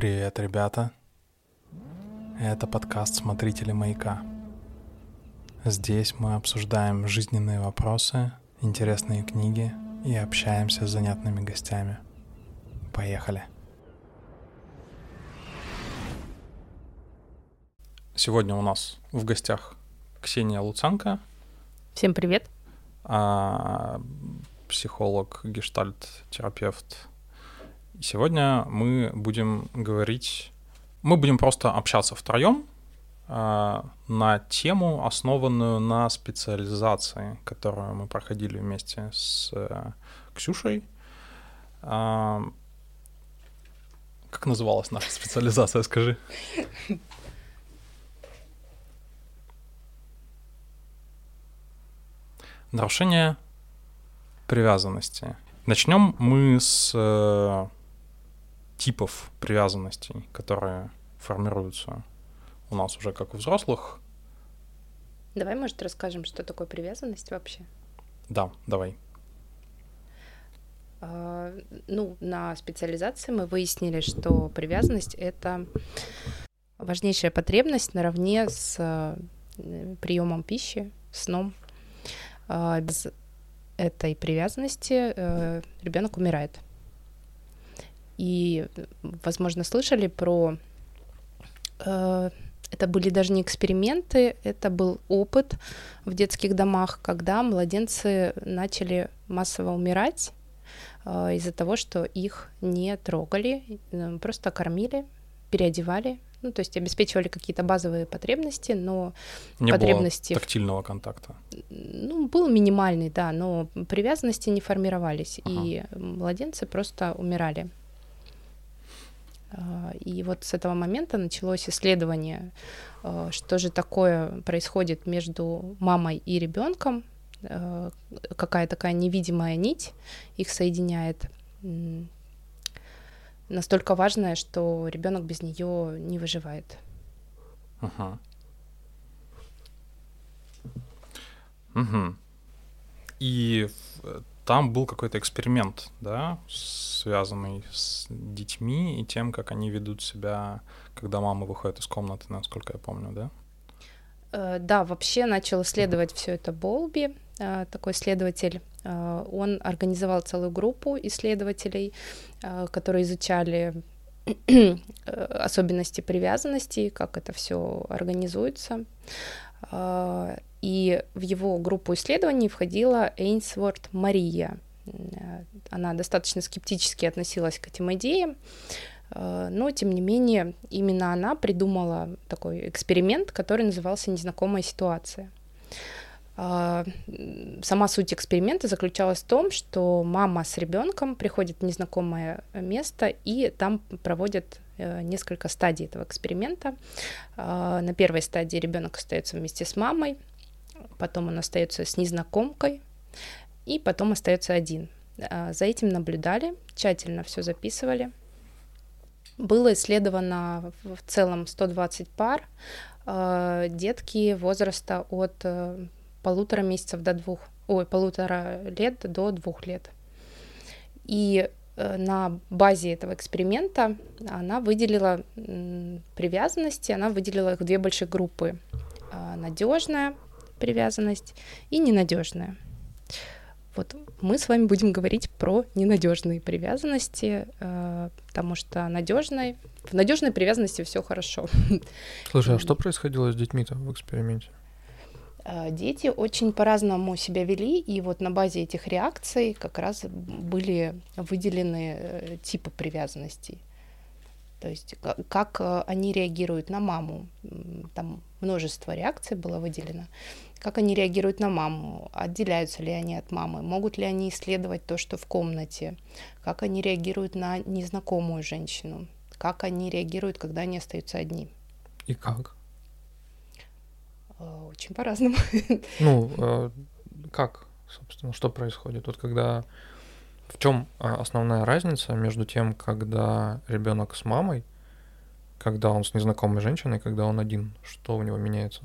Привет, ребята. Это подкаст «Смотрители маяка». Здесь мы обсуждаем жизненные вопросы, интересные книги и общаемся с занятными гостями. Поехали. Сегодня у нас в гостях Ксения Луценко. Всем привет. А, психолог, гештальт-терапевт. Сегодня мы будем говорить, мы будем просто общаться втроем а, на тему, основанную на специализации, которую мы проходили вместе с э, Ксюшей. А, как называлась наша специализация, скажи? Нарушение привязанности. Начнем мы с э, типов привязанностей, которые формируются у нас уже как у взрослых. Давай, может, расскажем, что такое привязанность вообще? Да, давай. А, ну, на специализации мы выяснили, что привязанность — это важнейшая потребность наравне с э, приемом пищи, сном. А, без этой привязанности э, ребенок умирает. И, возможно, слышали про... Э, это были даже не эксперименты, это был опыт в детских домах, когда младенцы начали массово умирать э, из-за того, что их не трогали, э, просто кормили, переодевали, ну, то есть обеспечивали какие-то базовые потребности, но не потребности... было тактильного контакта. Ну, был минимальный, да, но привязанности не формировались, ага. и младенцы просто умирали. А, и вот с этого момента началось исследование, а, что же такое происходит между мамой и ребенком, а, какая такая невидимая нить их соединяет настолько важная, что ребенок без нее не выживает. Ага. Угу. И там был какой-то эксперимент, да, связанный с детьми и тем, как они ведут себя, когда мама выходит из комнаты, насколько я помню, да? Э, да, вообще начал исследовать все это Болби, э, такой исследователь. Э, он организовал целую группу исследователей, которые изучали особенности привязанности, как это все организуется. И в его группу исследований входила Эйнсворт Мария. Она достаточно скептически относилась к этим идеям, Э, но, тем не менее, именно она придумала такой эксперимент, который назывался «Незнакомая ситуация». Э, сама суть эксперимента заключалась в том, что мама с ребенком приходит в незнакомое место и там проводят э, несколько стадий этого эксперимента. На первой стадии ребенок остается вместе с мамой, потом он остается с незнакомкой, и потом остается один. За этим наблюдали, тщательно все записывали. Было исследовано в целом 120 пар, э, детки возраста от э, полутора месяцев до двух, ой, полутора лет до двух лет. И э, на базе этого эксперимента она выделила привязанности, она выделила их в две большие группы. Надежная привязанность и ненадежная. Вот мы с вами будем говорить про ненадежные привязанности, э, потому что надежной, в надежной привязанности все хорошо. Слушай, а что происходило с детьми-то в эксперименте? Э, дети очень по-разному себя вели, и вот на базе этих реакций как раз были выделены э, типы привязанностей. То есть как они реагируют на маму. Там множество реакций было выделено как они реагируют на маму, отделяются ли они от мамы, могут ли они исследовать то, что в комнате, как они реагируют на незнакомую женщину, как они реагируют, когда они остаются одни. И как? Э, очень по-разному. Ну, э, как, собственно, что происходит? Вот когда в чем э, основная разница между тем, когда ребенок с мамой, когда он с незнакомой женщиной, когда он один, что у него меняется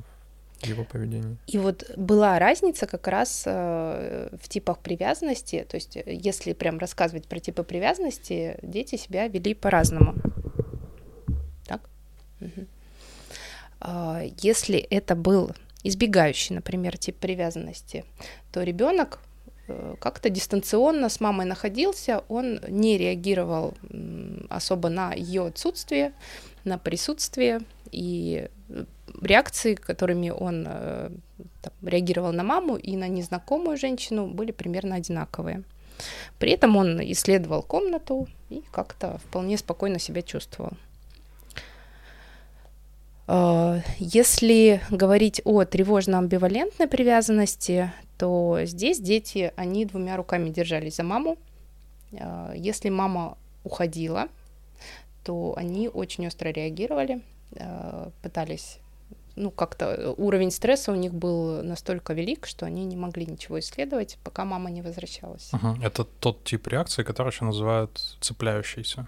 его поведении. И вот была разница как раз э, в типах привязанности, то есть если прям рассказывать про типы привязанности, дети себя вели по-разному. А, если это был избегающий, например, тип привязанности, то ребенок э, как-то дистанционно с мамой находился, он не реагировал особо на ее отсутствие, на присутствие и э, реакции, которыми он э, там, реагировал на маму и на незнакомую женщину, были примерно одинаковые. При этом он исследовал комнату и как-то вполне спокойно себя чувствовал. Э, если говорить о тревожно-амбивалентной привязанности, то здесь дети, они двумя руками держались за маму. Э, если мама уходила, то они очень остро реагировали, э, пытались ну, как-то уровень стресса у них был настолько велик, что они не могли ничего исследовать, пока мама не возвращалась. Угу. Это тот тип реакции, который еще называют цепляющийся.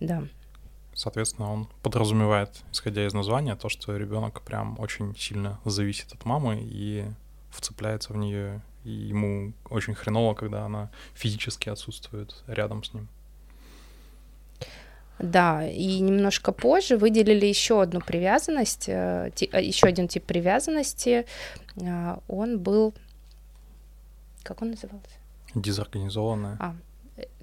Да. Соответственно, он подразумевает, исходя из названия, то, что ребенок прям очень сильно зависит от мамы и вцепляется в нее, и ему очень хреново, когда она физически отсутствует рядом с ним. Да, и немножко позже выделили еще одну привязанность, э, э, еще один тип привязанности. Э, он был, как он назывался? Дезорганизованная. А,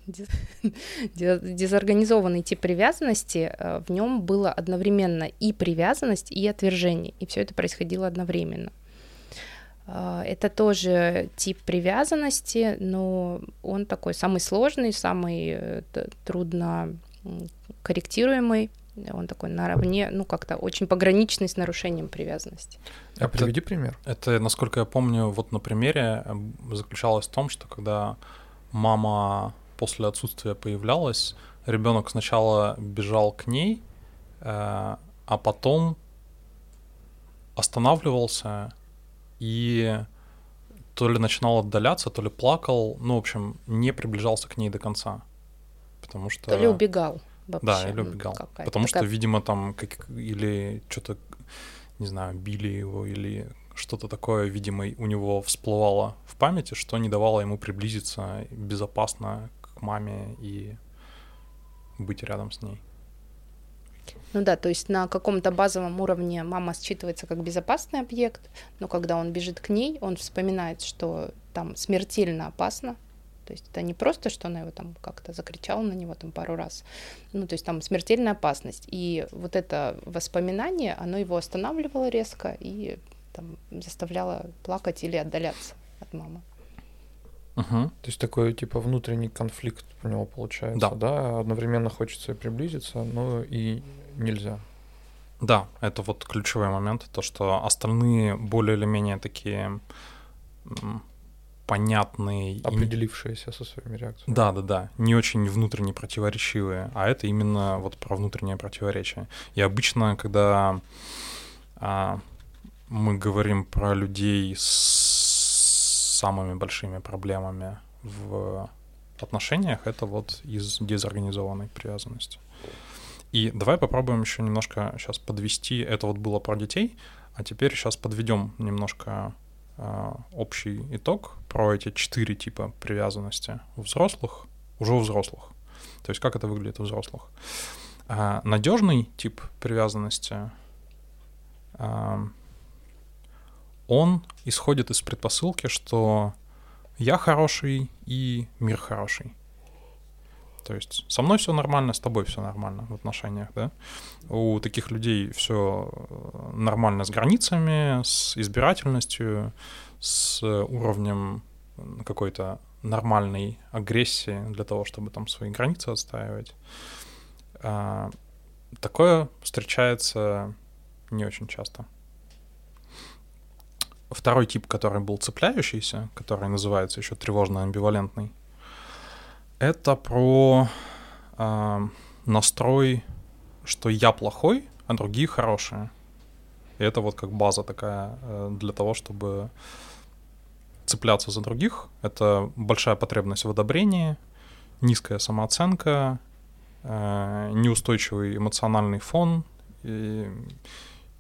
дезорганизованный тип привязанности, э, в нем было одновременно и привязанность, и отвержение, и все это происходило одновременно. Э, это тоже тип привязанности, но он такой самый сложный, самый э, трудно корректируемый, он такой наравне, ну как-то очень пограничный с нарушением привязанности. А приведи пример. Это, насколько я помню, вот на примере заключалось в том, что когда мама после отсутствия появлялась, ребенок сначала бежал к ней, э, а потом останавливался и то ли начинал отдаляться, то ли плакал, ну, в общем, не приближался к ней до конца. Потому что... То ли убегал вообще. Да, или убегал. Потому такая... что, видимо, там как... или что-то, не знаю, били его, или что-то такое, видимо, у него всплывало в памяти, что не давало ему приблизиться безопасно маме и быть рядом с ней. Ну да, то есть на каком-то базовом уровне мама считывается как безопасный объект, но когда он бежит к ней, он вспоминает, что там смертельно опасно. То есть это не просто, что она его там как-то закричала на него там пару раз. Ну, то есть там смертельная опасность. И вот это воспоминание, оно его останавливало резко и там, заставляло плакать или отдаляться от мамы. Угу. То есть такой типа внутренний конфликт у него получается, да. да? Одновременно хочется приблизиться, но и нельзя. Да, это вот ключевой момент, то, что остальные более или менее такие понятные. Определившиеся и... со своими реакциями. Да, да, да. Не очень внутренне противоречивые, а это именно вот про внутреннее противоречие. И обычно, когда а, мы говорим про людей с самыми большими проблемами в отношениях это вот из дезорганизованной привязанности. И давай попробуем еще немножко сейчас подвести. Это вот было про детей, а теперь сейчас подведем немножко э, общий итог про эти четыре типа привязанности у взрослых, уже у взрослых. То есть как это выглядит у взрослых. Э, надежный тип привязанности э, он исходит из предпосылки, что я хороший и мир хороший. То есть со мной все нормально, с тобой все нормально в отношениях, да. У таких людей все э, нормально с границами, с избирательностью, с уровнем какой-то нормальной агрессии для того, чтобы там свои границы отстаивать. А, такое встречается не очень часто. Второй тип, который был цепляющийся, который называется еще тревожно-амбивалентный, это про э, настрой, что я плохой, а другие хорошие. И это вот как база такая э, для того, чтобы цепляться за других. Это большая потребность в одобрении, низкая самооценка, э, неустойчивый эмоциональный фон,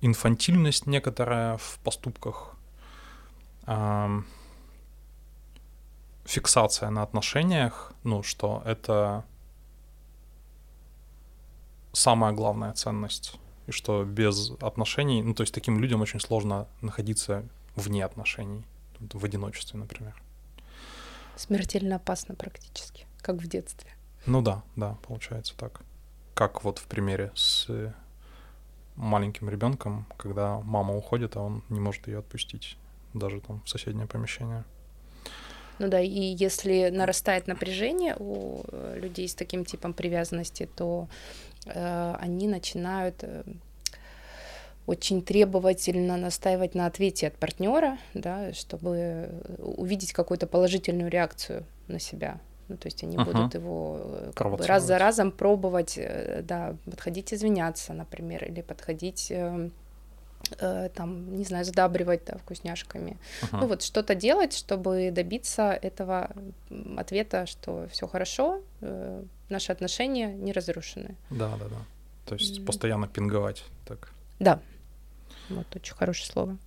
инфантильность некоторая в поступках фиксация на отношениях, ну, что это самая главная ценность и что без отношений, ну, то есть таким людям очень сложно находиться вне отношений, в одиночестве, например. Смертельно опасно практически, как в детстве. Ну да, да, получается так. Как вот в примере с маленьким ребенком, когда мама уходит, а он не может ее отпустить даже там в соседнее помещение. Ну да, и если нарастает напряжение у э, людей с таким типом привязанности, то э, они начинают э, очень требовательно настаивать на ответе от партнера, да, чтобы э, увидеть какую-то положительную реакцию на себя. Ну, то есть они uh-huh. будут его как бы раз за разом пробовать, да, подходить извиняться, например, или подходить э, Э, там, не знаю, задабривать да, вкусняшками. Uh-huh. Ну вот что-то делать, чтобы добиться этого ответа, что все хорошо, э, наши отношения не разрушены. Да, да, да. То есть mm-hmm. постоянно пинговать, так. Да. Вот очень хорошее слово.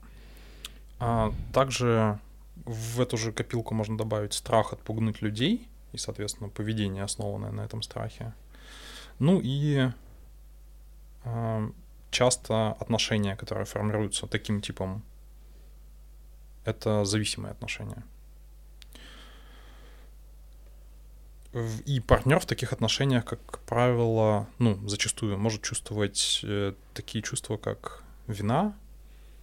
А также в эту же копилку можно добавить страх отпугнуть людей и, соответственно, поведение, основанное на этом страхе. Ну и а, часто отношения, которые формируются таким типом, это зависимые отношения. И партнер в таких отношениях, как правило, ну, зачастую может чувствовать э, такие чувства, как вина,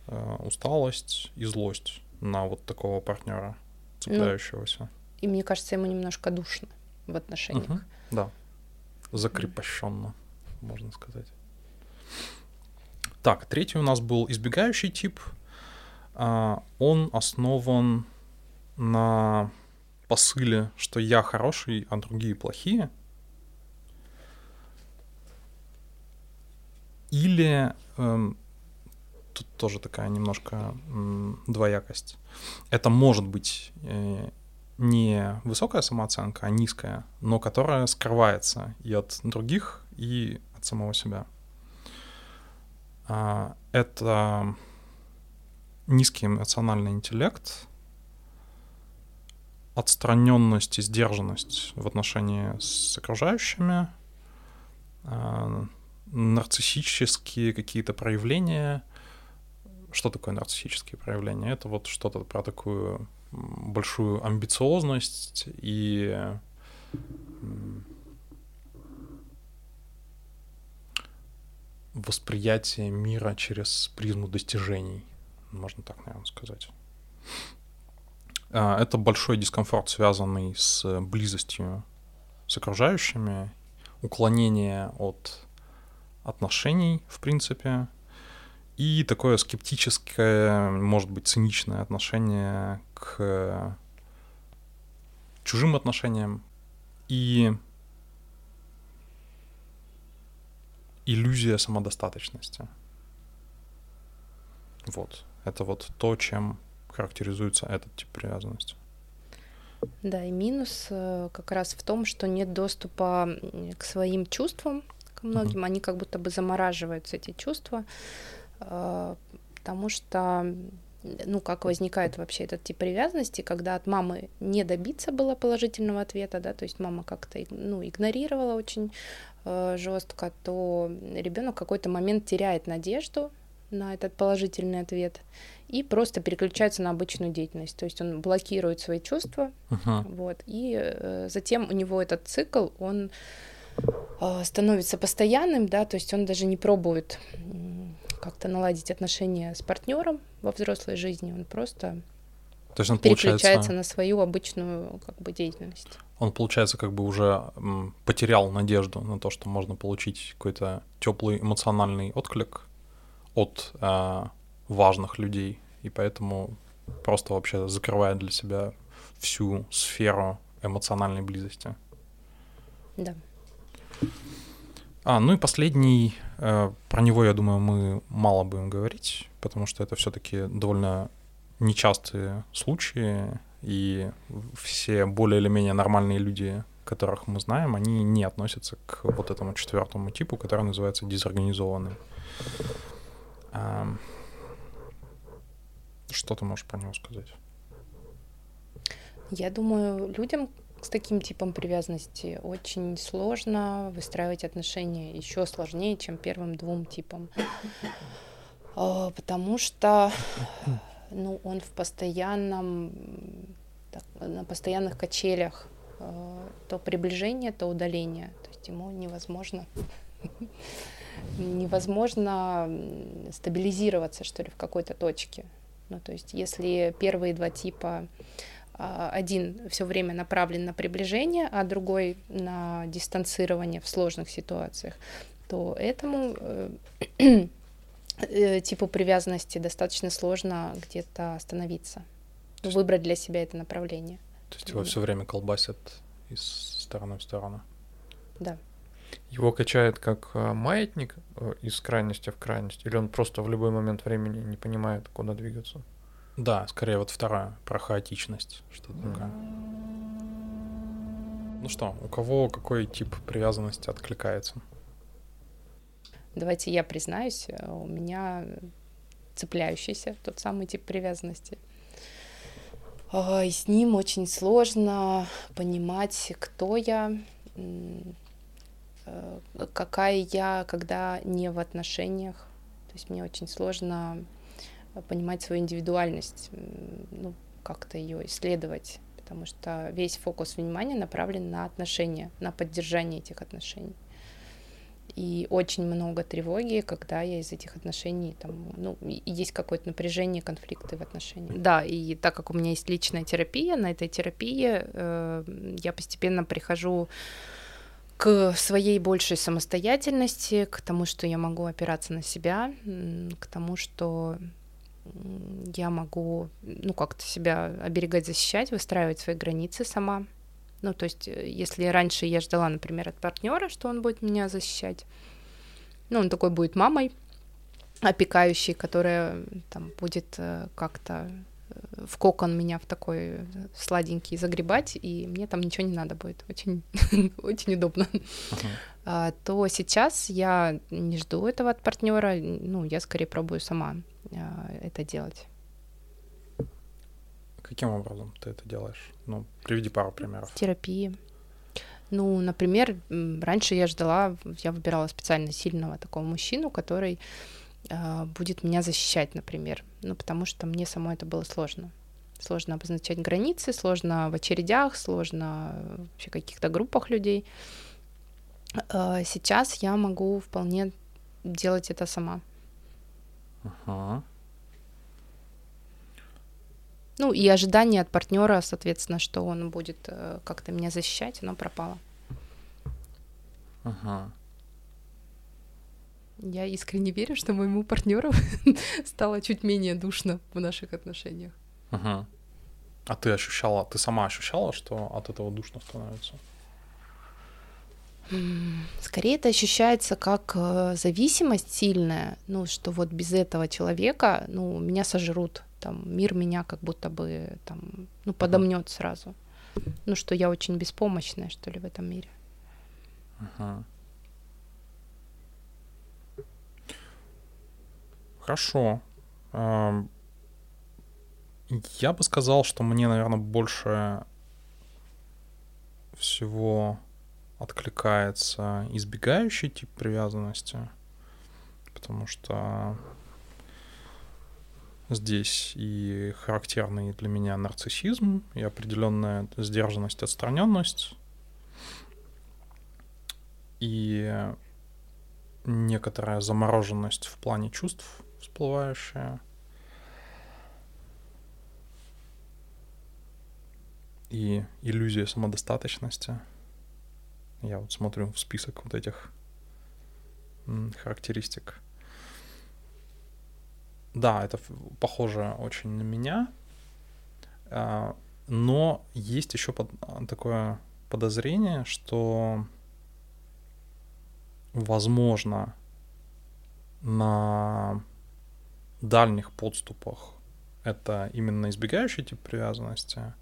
э, усталость и злость на вот такого партнера, цепляющегося. Ну, и мне кажется, ему немножко душно в отношениях. Угу, да. Закрепощенно, можно сказать. Так, третий у нас был избегающий тип. А, он основан на посыле, что я хороший, а другие плохие. Или эм, тут тоже такая немножко м, двоякость. Это может быть э, не высокая самооценка, а низкая, но которая скрывается и от других, и от самого себя. А, это низкий эмоциональный интеллект, отстраненность и сдержанность в отношении с окружающими, а, нарциссические какие-то проявления. Что такое нарциссические проявления? Это вот что-то про такую большую амбициозность и восприятие мира через призму достижений, можно так, наверное, сказать. А, это большой дискомфорт, связанный с близостью с окружающими, уклонение от отношений, в принципе, и такое скептическое, может быть, циничное отношение к чужим отношениям. И иллюзия самодостаточности. Вот. Это вот то, чем характеризуется этот тип привязанности. Да, и минус э, как раз в том, что нет доступа к своим чувствам, к многим, mm-hmm. они как будто бы замораживаются, эти чувства, э, потому что ну, как возникает вообще этот тип привязанности, когда от мамы не добиться было положительного ответа, да, то есть мама как-то ну, игнорировала очень э, жестко, то ребенок в какой-то момент теряет надежду на этот положительный ответ и просто переключается на обычную деятельность, то есть он блокирует свои чувства, uh-huh. вот, и э, затем у него этот цикл, он э, становится постоянным, да, то есть он даже не пробует как-то наладить отношения с партнером во взрослой жизни, он просто то есть он переключается на свою обычную как бы деятельность. Он получается как бы уже потерял надежду на то, что можно получить какой-то теплый эмоциональный отклик от э, важных людей, и поэтому просто вообще закрывает для себя всю сферу эмоциональной близости. Да. А, ну и последний, э, про него, я думаю, мы мало будем говорить, потому что это все-таки довольно нечастые случаи, и все более или менее нормальные люди, которых мы знаем, они не относятся к вот этому четвертому типу, который называется дезорганизованный. Что ты можешь про него сказать? Я думаю, людям, с таким типом привязанности очень сложно выстраивать отношения, еще сложнее, чем первым двум типам. А, потому что ну, он в постоянном, так, на постоянных качелях а, то приближение, то удаление. То есть ему невозможно невозможно стабилизироваться, что ли, в какой-то точке. Ну, то есть, если первые два типа один все время направлен на приближение, а другой на дистанцирование в сложных ситуациях, то этому э, э, типу привязанности достаточно сложно где-то остановиться, выбрать для себя это направление. То есть его все время колбасят из стороны в сторону. Да. Его качает как э, маятник из крайности в крайность, или он просто в любой момент времени не понимает, куда двигаться? Да, скорее вот вторая, про хаотичность, что-то mm. такое. Ну что, у кого какой тип привязанности откликается? Давайте я признаюсь, э, у меня цепляющийся тот самый тип привязанности. И с ним очень сложно понимать, кто я, э, какая я, когда не в отношениях. То есть мне очень сложно понимать свою индивидуальность, ну, как-то ее исследовать, потому что весь фокус внимания направлен на отношения, на поддержание этих отношений. И очень много тревоги, когда я из этих отношений, там, ну, есть какое-то напряжение, конфликты в отношениях. Да, и так как у меня есть личная терапия, на этой терапии э, я постепенно прихожу к своей большей самостоятельности, к тому, что я могу опираться на себя, к тому, что я могу, ну, как-то себя оберегать, защищать, выстраивать свои границы сама. Ну, то есть, э, если раньше я ждала, например, от партнера, что он будет меня защищать, ну, он такой будет мамой, опекающей, которая там будет э, как-то э, в кокон меня в такой сладенький загребать, и мне там ничего не надо будет. Очень, очень удобно. Uh-huh. А, то сейчас я не жду этого от партнера, ну, я скорее пробую сама это делать. Каким образом ты это делаешь? Ну, приведи пару примеров. Терапии. Ну, например, раньше я ждала, я выбирала специально сильного такого мужчину, который э, будет меня защищать, например. Ну, потому что мне самой это было сложно. Сложно обозначать границы, сложно в очередях, сложно вообще в каких-то группах людей. Э, сейчас я могу вполне делать это сама. Ага. Ну и ожидание от партнера, соответственно, что он будет э, как-то меня защищать, оно пропало. Ага. Я искренне верю, что моему партнеру стало чуть менее душно в наших отношениях. Ага. А ты ощущала, ты сама ощущала, что от этого душно становится? Скорее это ощущается как э, зависимость сильная, ну, что вот без этого человека, ну, меня сожрут, там, мир меня как будто бы, там, ну, подомнет сразу. Ну, что я очень беспомощная, что ли, в этом мире. Ага. Хорошо. Я бы сказал, что мне, наверное, больше всего откликается избегающий тип привязанности, потому что здесь и характерный для меня нарциссизм, и определенная сдержанность, отстраненность, и некоторая замороженность в плане чувств всплывающая. И иллюзия самодостаточности — я вот смотрю в список вот этих характеристик. Да, это похоже очень на меня, а, но есть еще под, такое подозрение, что возможно на дальних подступах это именно избегающий тип привязанности,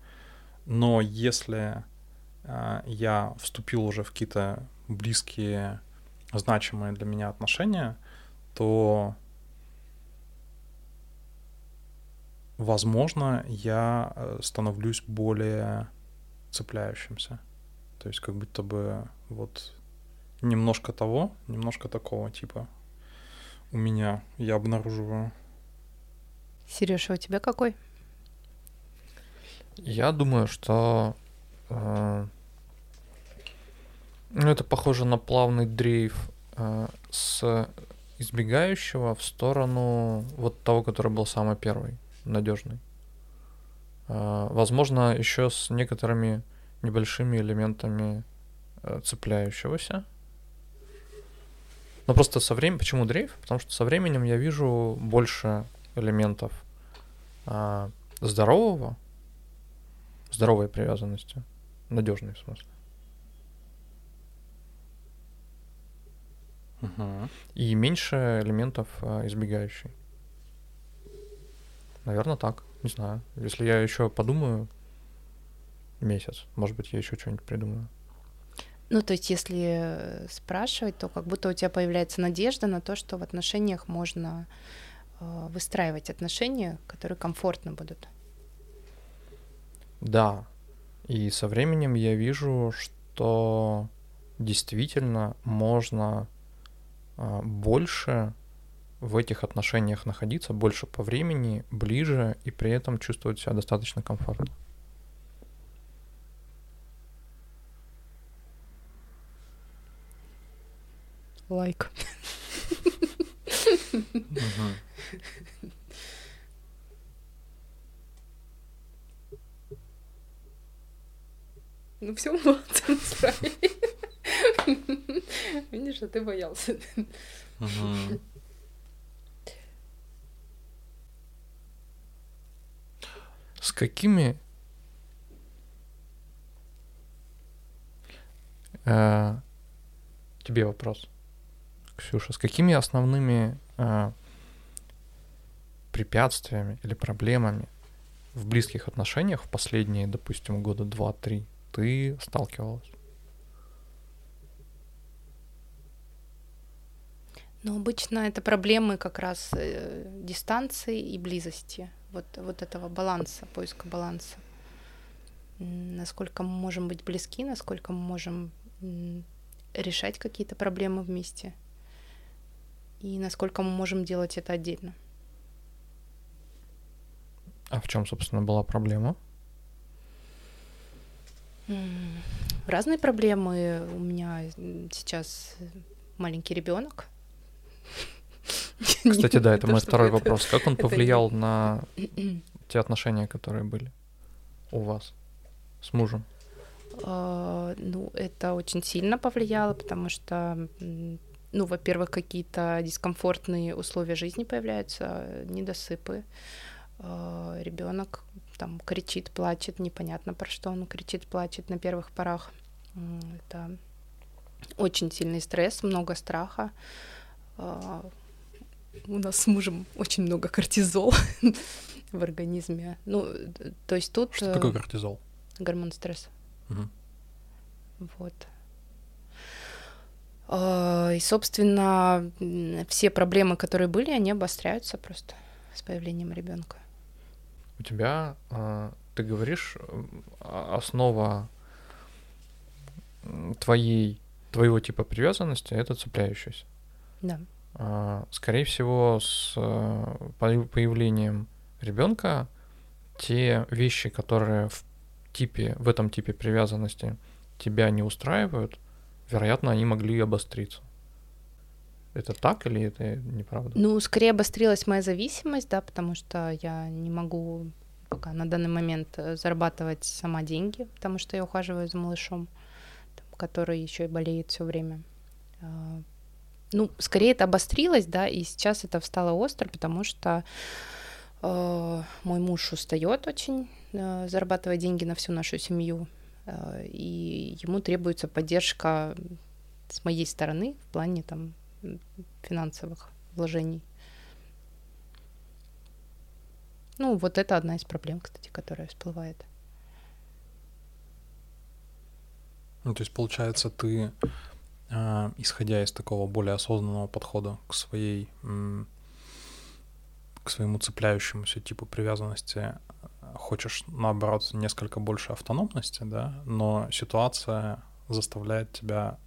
но если а, я вступил уже в какие-то близкие, значимые для меня отношения, то, возможно, я э, становлюсь более цепляющимся. То есть как будто бы вот немножко того, немножко такого типа у меня я обнаруживаю. Сережа, у тебя какой? Я думаю, что ну, это похоже на плавный дрейф э, с избегающего в сторону вот того, который был самый первый, надежный. Э, возможно, еще с некоторыми небольшими элементами э, цепляющегося. Но просто со временем... Почему дрейф? Потому что со временем я вижу больше элементов э, здорового, здоровой привязанности, надежной в смысле. Угу. И меньше элементов э, избегающей. Наверное, так. Не знаю. Если я еще подумаю месяц, может быть, я еще что-нибудь придумаю. Ну, то есть, если спрашивать, то как будто у тебя появляется надежда на то, что в отношениях можно э, выстраивать отношения, которые комфортно будут. Да. И со временем я вижу, что действительно можно а, больше в этих отношениях находиться, больше по времени, ближе и при этом чувствовать себя достаточно комфортно. Лайк. Угу. Ну все, справились. Видишь, а ты боялся. С какими э, тебе вопрос, Ксюша, с какими основными э, препятствиями или проблемами в близких отношениях в последние, допустим, года два-три ты сталкивалась? Но обычно это проблемы как раз э, дистанции и близости, вот, вот этого баланса, поиска баланса. Насколько мы можем быть близки, насколько мы можем решать какие-то проблемы вместе, и насколько мы можем делать это отдельно. А в чем, собственно, была проблема? Разные проблемы. У меня сейчас маленький ребенок. Кстати, да, это то, мой второй вопрос. Как он повлиял на те отношения, которые были у вас с мужем? А, Ну, это очень сильно повлияло, потому что, ну, во-первых, какие-то дискомфортные условия жизни появляются, недосыпы. Ребенок там кричит, плачет, непонятно про что он кричит, плачет на первых порах. Это очень сильный стресс, много страха. А, У нас с мужем очень много кортизола в организме. Ну, то есть тут Что э, такое кортизол? гормон стресса. Вот. А, И, собственно, все проблемы, которые были, они обостряются просто с появлением ребенка. У тебя, а, ты говоришь, а- основа твоей, твоего типа привязанности — это цепляющаяся. Да. А, Скорее всего, с э, появ- появлением ребенка те вещи, которые в типе, в этом типе привязанности тебя не устраивают, вероятно, они могли обостриться. Это так или это неправда? Ну, скорее обострилась моя зависимость, да, потому что я не могу пока на данный момент э, зарабатывать сама деньги, потому что я ухаживаю за малышом, который еще и болеет все время. А, Ну, скорее это обострилось, да, и сейчас это встало остро, потому что э, мой муж устает очень, э, зарабатывая деньги на всю нашу семью, э, и ему требуется поддержка с моей стороны в плане там финансовых вложений. Ну, вот это одна из проблем, кстати, которая всплывает. Ну, то есть, получается, ты, а, исходя из такого более осознанного подхода к своей, к своему цепляющемуся типу привязанности, хочешь, наоборот, несколько больше автономности, да, но ситуация заставляет тебя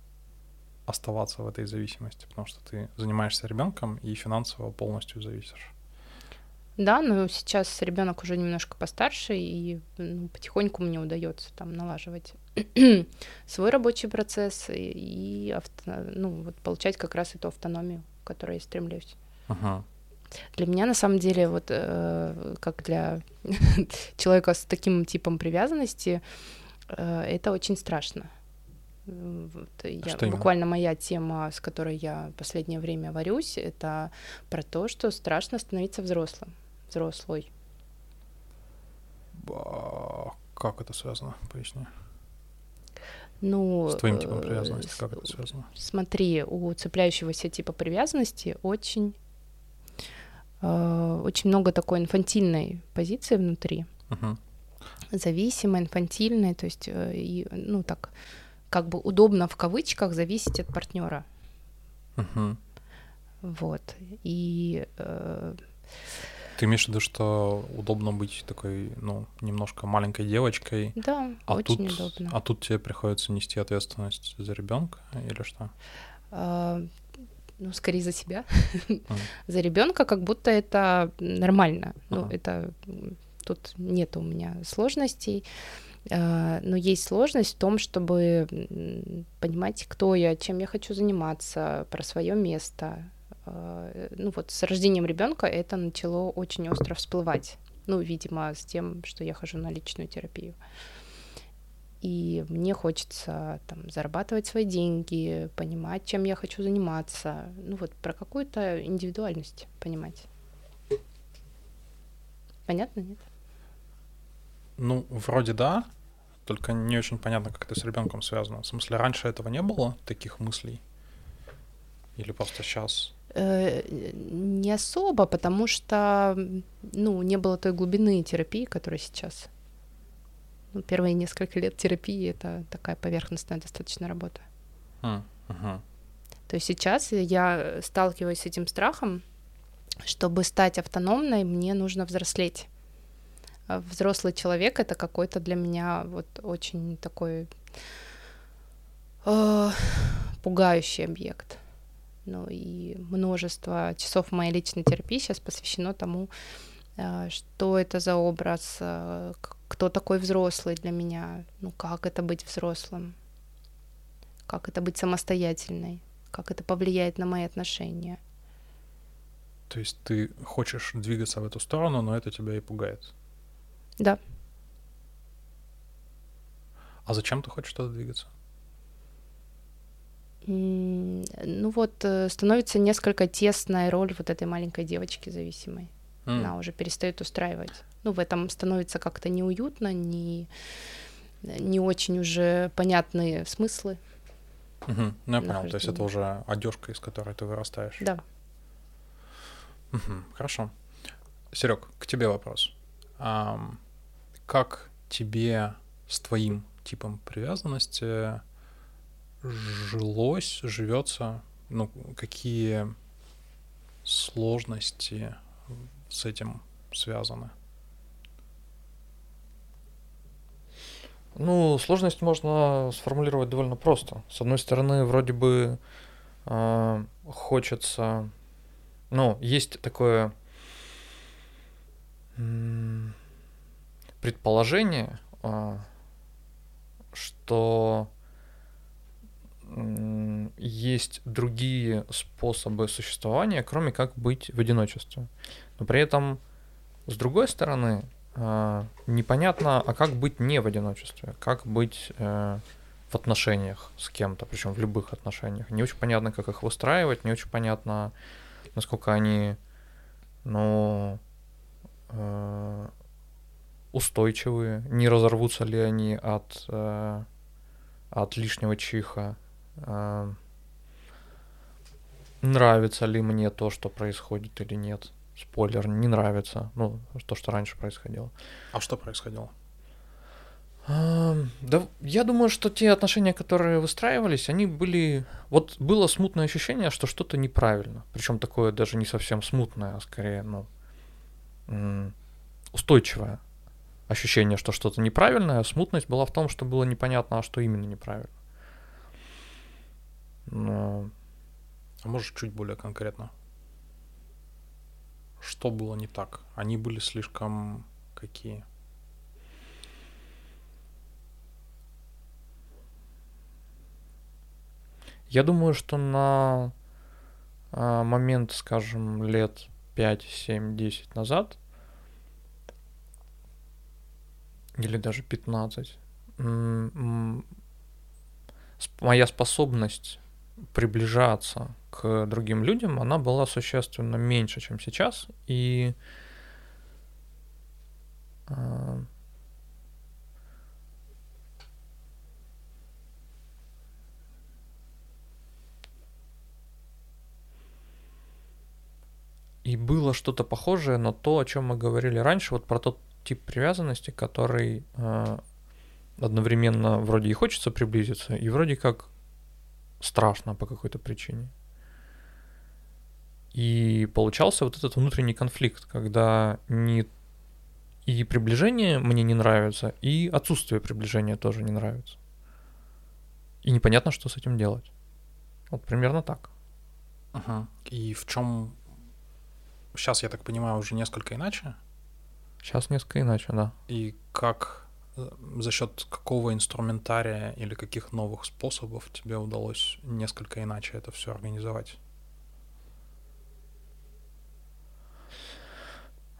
оставаться в этой зависимости, потому что ты занимаешься ребенком и финансово полностью зависишь. Да, но сейчас ребенок уже немножко постарше, и ну, потихоньку мне удается там налаживать свой рабочий процесс и, и авто, ну, вот получать как раз эту автономию, к которой я стремлюсь. Uh-huh. Для меня на самом деле вот э, как для человека с таким типом привязанности э, это очень страшно. Вот, я, буквально моя тема, с которой я последнее время варюсь, это про то, что страшно становиться взрослым, взрослой. Как это связано? Поясни. Ну, с твоим типом привязанности, как это связано? Смотри, у цепляющегося типа привязанности очень, э, очень много такой инфантильной позиции внутри. Uh-huh. Зависимой, инфантильной, то есть, э, и, ну так, как бы удобно в кавычках зависеть от партнера. Uh-huh. Вот. И э, ты имеешь в виду, что удобно быть такой, ну, немножко маленькой девочкой? Да, а очень тут, удобно. А тут тебе приходится нести ответственность за ребенка или что? А, ну, скорее за себя. За ребенка, как будто это нормально. Ну, это тут нет у меня сложностей. А, но есть сложность в том, чтобы понимать, кто я, чем я хочу заниматься, про свое место, Э, ну вот с рождением ребенка это начало очень остро всплывать. Ну, видимо, с тем, что я хожу на личную терапию. И мне хочется там зарабатывать свои деньги, понимать, чем я хочу заниматься. Ну вот про какую-то индивидуальность понимать. Понятно, нет? Ну, вроде да, только не очень понятно, как это с ребенком связано. В смысле, раньше этого не было, таких мыслей? Или просто сейчас? Э, не особо, потому что ну, не было той глубины терапии, которая сейчас. Ну, первые несколько лет терапии это такая поверхностная достаточно работа. Uh, uh-huh. То есть сейчас я сталкиваюсь с этим страхом, чтобы стать автономной, мне нужно взрослеть. А взрослый человек это какой-то для меня вот очень такой э, пугающий объект. Ну и множество часов моей личной терапии сейчас посвящено тому, э, что это за образ, э, кто такой взрослый для меня, ну как это быть взрослым, как это быть самостоятельной, как это повлияет на мои отношения. То есть ты хочешь двигаться в эту сторону, но это тебя и пугает? Да. А зачем ты хочешь туда двигаться? ну вот э, становится несколько тесная роль вот этой маленькой девочки зависимой. Mm. Она уже перестает устраивать. Ну, в этом становится как-то неуютно, не, не очень уже понятные смыслы. Угу. Ну, я понял. То есть это уже одежка, из которой ты вырастаешь. Да. Угу. Хорошо. Серег, к тебе вопрос. А, как тебе с твоим типом привязанности жилось, живется, ну, какие сложности с этим связаны? Ну, сложность можно сформулировать довольно просто. С одной стороны, вроде бы э, хочется, ну, есть такое предположение, э, что есть другие способы существования, кроме как быть в одиночестве. Но при этом, с другой стороны, а, непонятно, а как быть не в одиночестве, как быть э, в отношениях с кем-то, причем в любых отношениях. Не очень понятно, как их выстраивать, не очень понятно, насколько они, ну, э, устойчивые, не разорвутся ли они от, э, от лишнего чиха, а, нравится ли мне то, что происходит или нет. Спойлер, не нравится. Ну, то, что раньше происходило. А что происходило? Да, я думаю, что те отношения, которые выстраивались, они были... Вот было смутное ощущение, что что-то неправильно. Причем такое даже не совсем смутное, а скорее, ну, устойчивое. Ощущение, что что-то неправильное, а смутность была в том, что было непонятно, а что именно неправильно. Но... А можешь чуть более конкретно? Что было не так? Они были слишком какие? Я думаю, что на а, момент, скажем, лет 5, 7, 10 назад, или даже 15, моя способность приближаться к другим людям, она была существенно меньше, чем сейчас. И а, И было что-то похожее на то, о чем мы говорили раньше, вот про тот тип привязанности, который э, одновременно вроде и хочется приблизиться, и вроде как страшно по какой-то причине. И получался вот этот внутренний конфликт, когда не и приближение мне не нравится, и отсутствие приближения тоже не нравится. И непонятно, что с этим делать. Вот примерно так. Ага. И в чем сейчас, я так понимаю, уже несколько иначе? Сейчас несколько иначе, да. И как, э, за счет какого инструментария или каких новых способов тебе удалось несколько иначе это все организовать?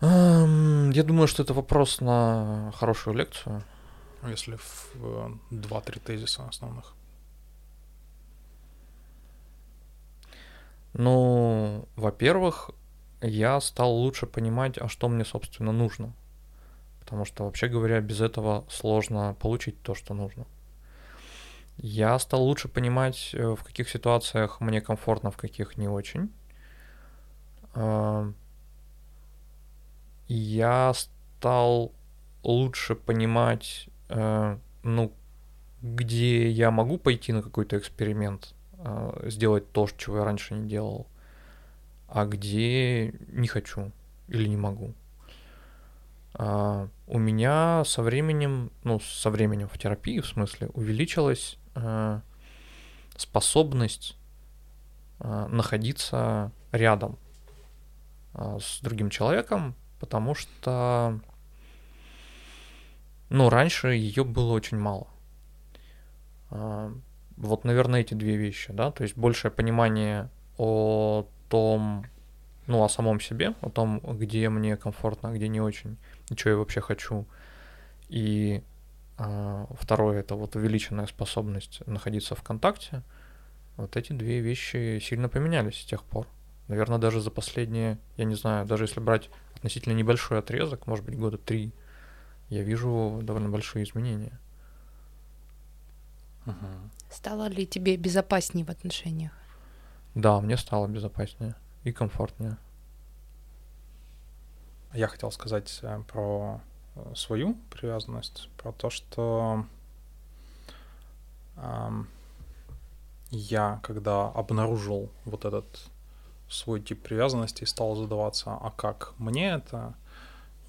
Я думаю, что это вопрос на хорошую лекцию. Если в э, два-три тезиса основных. Ну, во-первых, я стал лучше понимать, а что мне, собственно, нужно. Потому что, вообще говоря, без этого сложно получить то, что нужно. Я стал лучше понимать, э, в каких ситуациях мне комфортно, в каких не очень. Я стал лучше понимать, э, ну, где я могу пойти на какой-то эксперимент, э, сделать то, чего я раньше не делал а где не хочу или не могу. А, у меня со временем, ну, со временем в терапии, в смысле, увеличилась а, способность а, находиться рядом с другим человеком, потому что, ну, раньше ее было очень мало. Вот, наверное, эти две вещи, да, то есть большее понимание о том, ну, о самом себе, о том, где мне комфортно, где не очень, и что я вообще хочу. И а, второе это вот увеличенная способность находиться в контакте. Вот эти две вещи сильно поменялись с тех пор. Наверное, даже за последние, я не знаю, даже если брать относительно небольшой отрезок, может быть, года три, я вижу довольно большие изменения. Угу. Стало ли тебе безопаснее в отношениях? Да, мне стало безопаснее и комфортнее. Я хотел сказать э, про э, свою привязанность, про то, что эм, я, когда обнаружил вот этот свой тип привязанности и стал задаваться, а как мне это,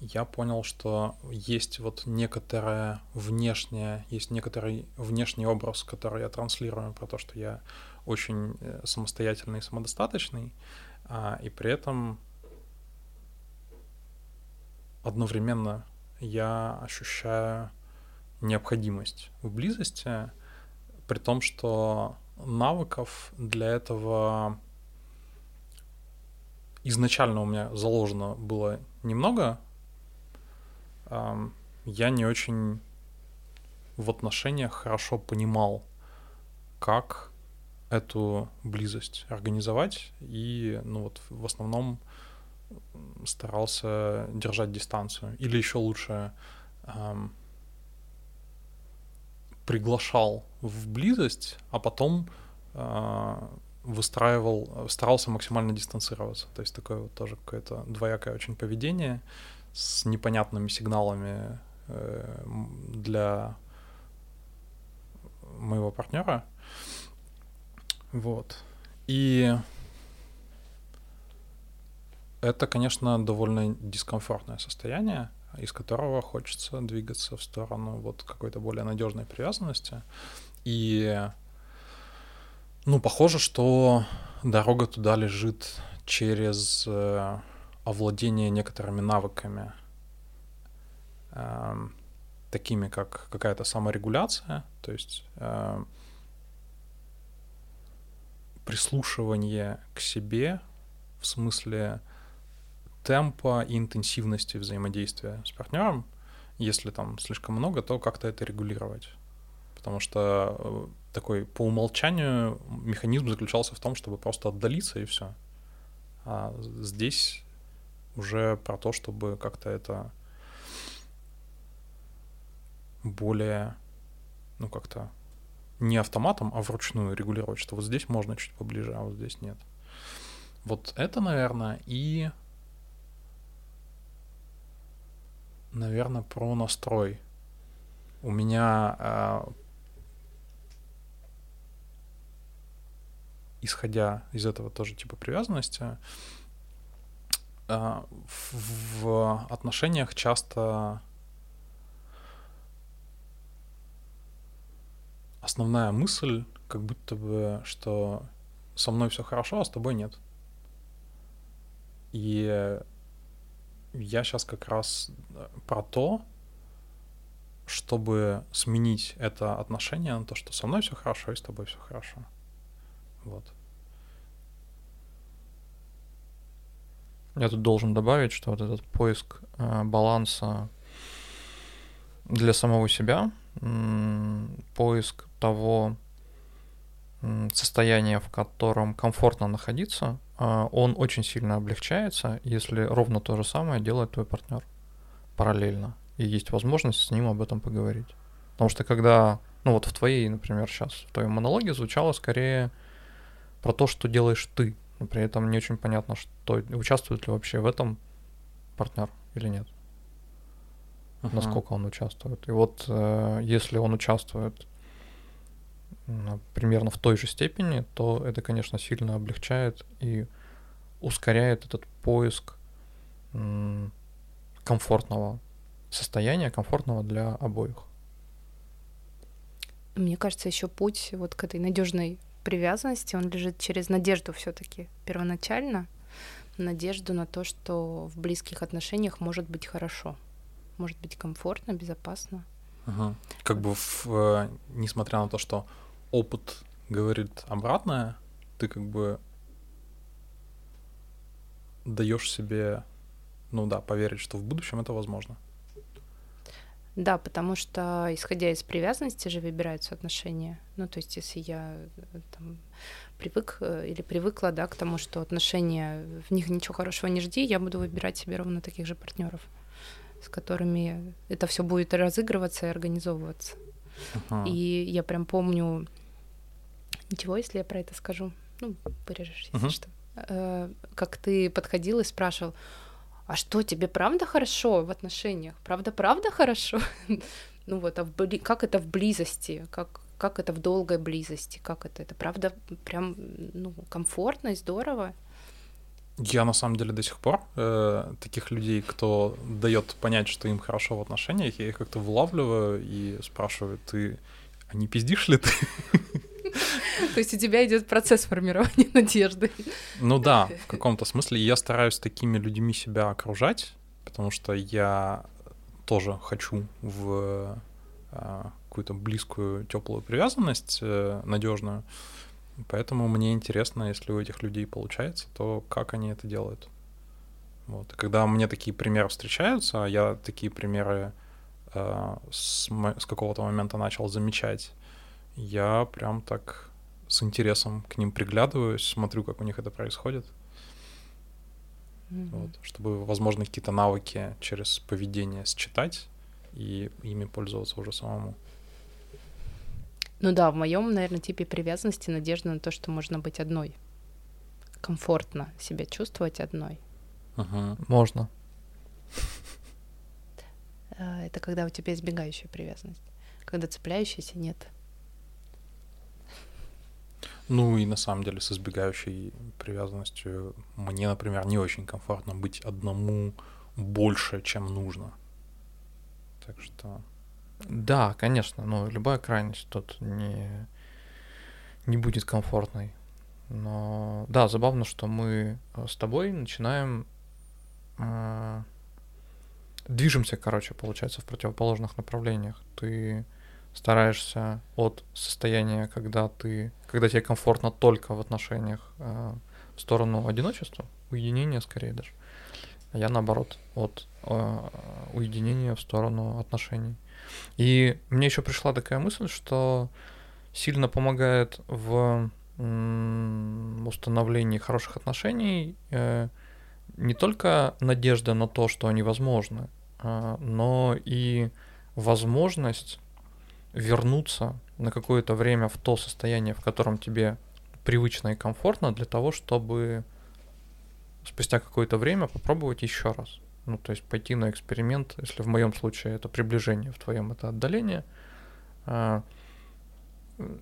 я понял, что есть вот некоторое внешнее, есть некоторый внешний образ, который я транслирую про то, что я очень э, самостоятельный и самодостаточный, а, и при этом одновременно я ощущаю необходимость в близости, при том, что навыков для этого изначально у меня заложено было немного. Я не очень в отношениях хорошо понимал, как эту близость организовать, и ну вот в основном старался держать дистанцию. Или еще лучше эм, приглашал в близость, а потом э, выстраивал, старался максимально дистанцироваться. То есть такое вот тоже какое-то двоякое очень поведение с непонятными сигналами э, для моего партнера. Вот. И это, конечно, довольно дискомфортное состояние. из которого хочется двигаться в сторону вот какой-то более надежной привязанности. И, ну, похоже, что дорога туда лежит через э, овладение некоторыми навыками, э, такими как какая-то саморегуляция, то есть э, прислушивание к себе в смысле темпа и интенсивности взаимодействия с партнером. Если там слишком много, то как-то это регулировать. Потому что э, такой по умолчанию механизм заключался в том, чтобы просто отдалиться и все. А здесь уже про то, чтобы как-то это более, ну как-то не автоматом, а вручную регулировать, что вот здесь можно чуть поближе, а вот здесь нет. Вот это, наверное, и наверное, про настрой. У меня, э, исходя из этого тоже типа привязанности, э, в, отношениях часто основная мысль, как будто бы, что со мной все хорошо, а с тобой нет. И я сейчас как раз э, про то, чтобы сменить это отношение на то, что со мной все хорошо и с тобой все хорошо. Вот. Я тут должен добавить, что вот этот поиск э, баланса для самого себя, поиск того состояния, в котором комфортно находиться, а, он очень сильно облегчается, если ровно то же самое делает твой партнер параллельно. И есть возможность с ним об этом поговорить. Потому что когда, ну вот в твоей, например, сейчас, в твоем монологе звучало скорее про то, что делаешь ты, но при этом не очень понятно, что участвует ли вообще в этом партнер или нет. Uh-huh. Насколько он участвует. И вот э, если он участвует примерно в той же степени, то это, конечно, сильно облегчает и ускоряет этот поиск комфортного состояния, комфортного для обоих. Мне кажется, еще путь вот к этой надежной привязанности, он лежит через надежду все-таки первоначально, надежду на то, что в близких отношениях может быть хорошо, может быть комфортно, безопасно. Ага. Как бы в, э, несмотря на то, что опыт говорит обратное, ты как бы даешь себе, ну да, поверить, что в будущем это возможно. Да, потому что, исходя из привязанности же выбираются отношения. Ну, то есть, если я э, там, привык э, или привыкла, да, к тому, что отношения, в них ничего хорошего не жди, я буду выбирать себе ровно таких же партнеров, с которыми это все будет разыгрываться и организовываться. Uh-huh. И я прям помню, ничего, если я про это скажу, ну, вырежешь, если uh-huh. что. Э, как ты подходил и спрашивал, а что, тебе правда хорошо в отношениях? Правда-правда хорошо? ну вот, а в бли... как это в близости? Как, как это в долгой близости? Как это? Это правда прям ну, комфортно и здорово? Я на самом деле до сих пор э, таких людей, кто дает понять, что им хорошо в отношениях, я их как-то вылавливаю и спрашиваю, ты, а не пиздишь ли ты? То есть у тебя идет процесс формирования надежды. Ну да, в каком-то смысле. Я стараюсь такими людьми себя окружать, потому что я тоже хочу в а, какую-то близкую, теплую привязанность, э, надежную. Поэтому мне интересно, если у этих людей получается, то как они это делают. Вот. И когда мне такие примеры встречаются, а я такие примеры э, с, с какого-то момента начал замечать, я прям так с интересом к ним приглядываюсь, смотрю, как у них это происходит. Mm-hmm. Вот, чтобы, возможно, какие-то навыки через поведение считать и ими пользоваться уже самому. Ну да, в моем, наверное, типе привязанности надежда на то, что можно быть одной. Комфортно себя чувствовать одной. Uh-huh. Можно. Э, это когда у тебя избегающая привязанность. Когда цепляющейся нет. Ну и на самом деле с избегающей привязанностью мне, например, не очень комфортно быть одному больше, чем нужно. Так что Да, конечно, но любая крайность тут не, не будет комфортной. Но да, забавно, что мы э, с тобой начинаем э, движемся, короче, получается, в противоположных направлениях. Ты стараешься от состояния, когда ты, когда тебе комфортно только в отношениях, э, в сторону одиночества, уединения скорее даже. А я наоборот от э, уединения в сторону отношений. И мне еще пришла такая мысль, что сильно помогает в установлении хороших отношений э, не только надежда на то, что они возможны, а, но и возможность вернуться на какое-то время в то состояние, в котором тебе привычно и комфортно, для того, чтобы спустя какое-то время попробовать еще раз. Ну, то есть пойти на эксперимент, если в моем случае это приближение, в твоем это отдаление. А,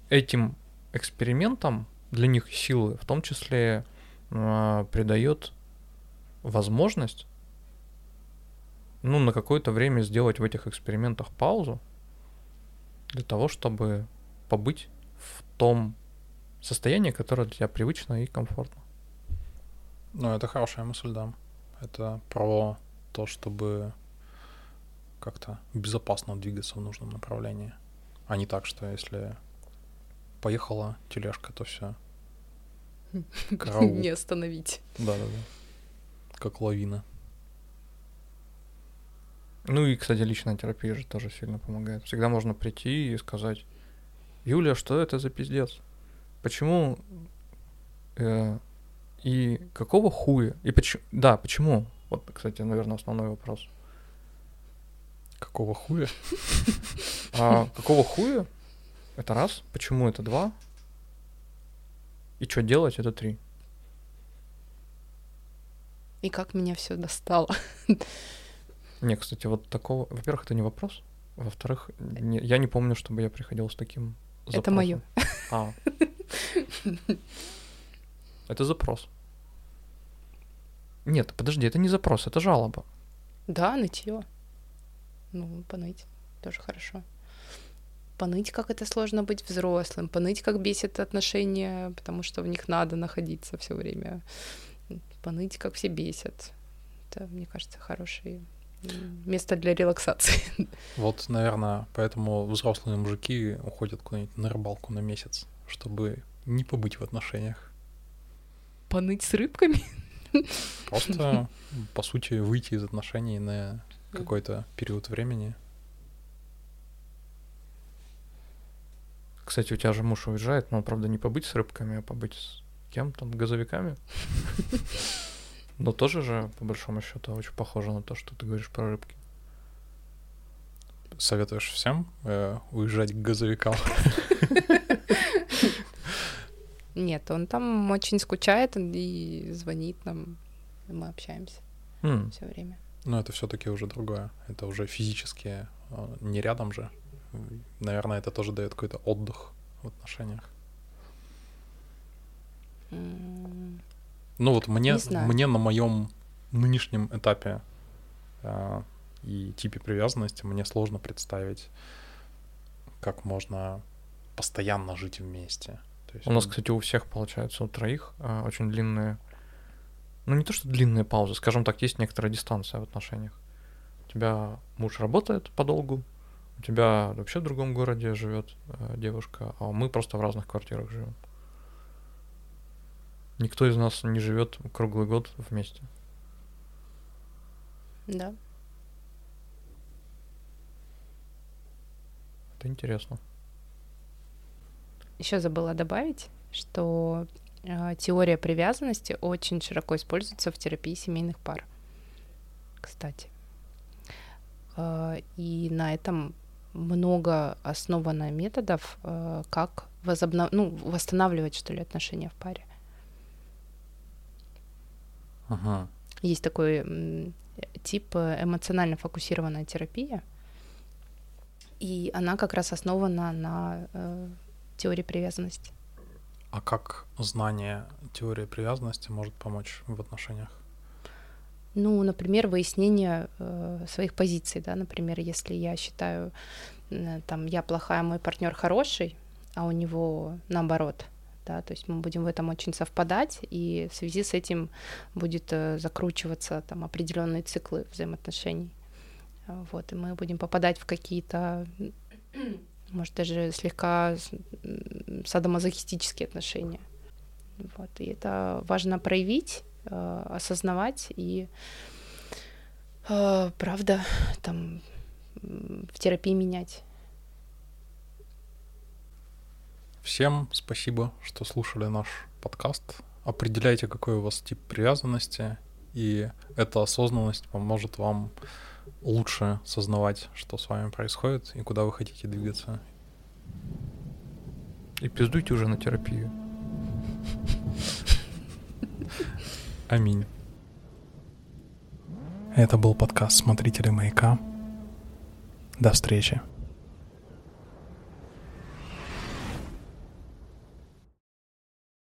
этим экспериментом для них силы, в том числе а, придает возможность ну, на какое-то время сделать в этих экспериментах паузу для того, чтобы побыть в том состоянии, которое для тебя привычно и комфортно. Ну, это хорошая мысль, да. Это про то, чтобы как-то безопасно двигаться в нужном направлении. А не так, что если поехала тележка, то все. Не остановить. Да-да-да. Как лавина. Ну и, кстати, личная терапия же тоже сильно помогает. Всегда можно прийти и сказать, Юля, что это за пиздец? Почему э, и какого хуя? И почему? Да, почему? Вот, кстати, наверное, основной вопрос. Какого хуя? А, какого хуя? Это раз. Почему это два? И что делать? Это три. И как меня все достало. Не, кстати, вот такого... Во-первых, это не вопрос. Во-вторых, не- я не помню, чтобы я приходил с таким Это запросом. мое. А. Это запрос. Нет, подожди, это не запрос, это жалоба. Да, нытье. Ну, поныть тоже хорошо. Поныть, как это сложно быть взрослым, поныть, как бесит отношения, потому что в них надо находиться все время. Поныть, как все бесят. Это, мне кажется, хорошее м, место для релаксации. Вот, наверное, поэтому взрослые мужики уходят куда-нибудь на рыбалку на месяц, чтобы не побыть в отношениях. Поныть с рыбками? Просто, по сути, выйти из отношений на какой-то период времени. Кстати, у тебя же муж уезжает, но, правда, не побыть с рыбками, а побыть с кем там, газовиками. Но тоже же, по большому счету, очень похоже на то, что ты говоришь про рыбки. Советуешь всем э, уезжать к газовикам? Нет, он там очень скучает и звонит нам. и Мы общаемся М, все время. Но это все-таки уже другое. Это уже физически э, не рядом же. Наверное, это тоже дает какой-то отдых в отношениях. М, Ну вот мне, мне на моем нынешнем этапе э, и типе привязанности мне сложно представить, как можно постоянно жить вместе. То есть, У нас, кстати, у всех, получается, у троих а, очень длинные... Ну, не то, что длинные паузы, скажем так, есть некоторая дистанция в отношениях. У тебя муж работает подолгу, у тебя вообще в другом городе живет э, девушка, а мы просто в разных квартирах живем. Никто из нас не живет круглый год вместе. Да. Это интересно. Еще забыла добавить, что э, теория привязанности очень широко используется в терапии семейных пар. Кстати. Э, и на этом много основано методов, э, как возобнов... ну, восстанавливать, что ли, отношения в паре. ага. Есть такой тип эмоционально фокусированная терапия, и она как раз основана на теории привязанности. А как знание теории привязанности может помочь в отношениях? Ну, например, выяснение э, своих позиций, да, например, если я считаю, э, там, я плохая, мой партнер хороший, а у него наоборот, да, то есть мы будем в этом очень совпадать, и в связи с этим будет э, закручиваться там определенные циклы взаимоотношений, вот, и мы будем попадать в какие-то, может даже слегка садомазохистические отношения, вот, и это важно проявить э, осознавать и э, правда там в терапии менять. Всем спасибо, что слушали наш подкаст. Определяйте, какой у вас тип привязанности, и эта осознанность поможет вам лучше сознавать, что с вами происходит и куда вы хотите двигаться. И пиздуйте уже на терапию. Аминь. Это был подкаст «Смотрители маяка». До встречи.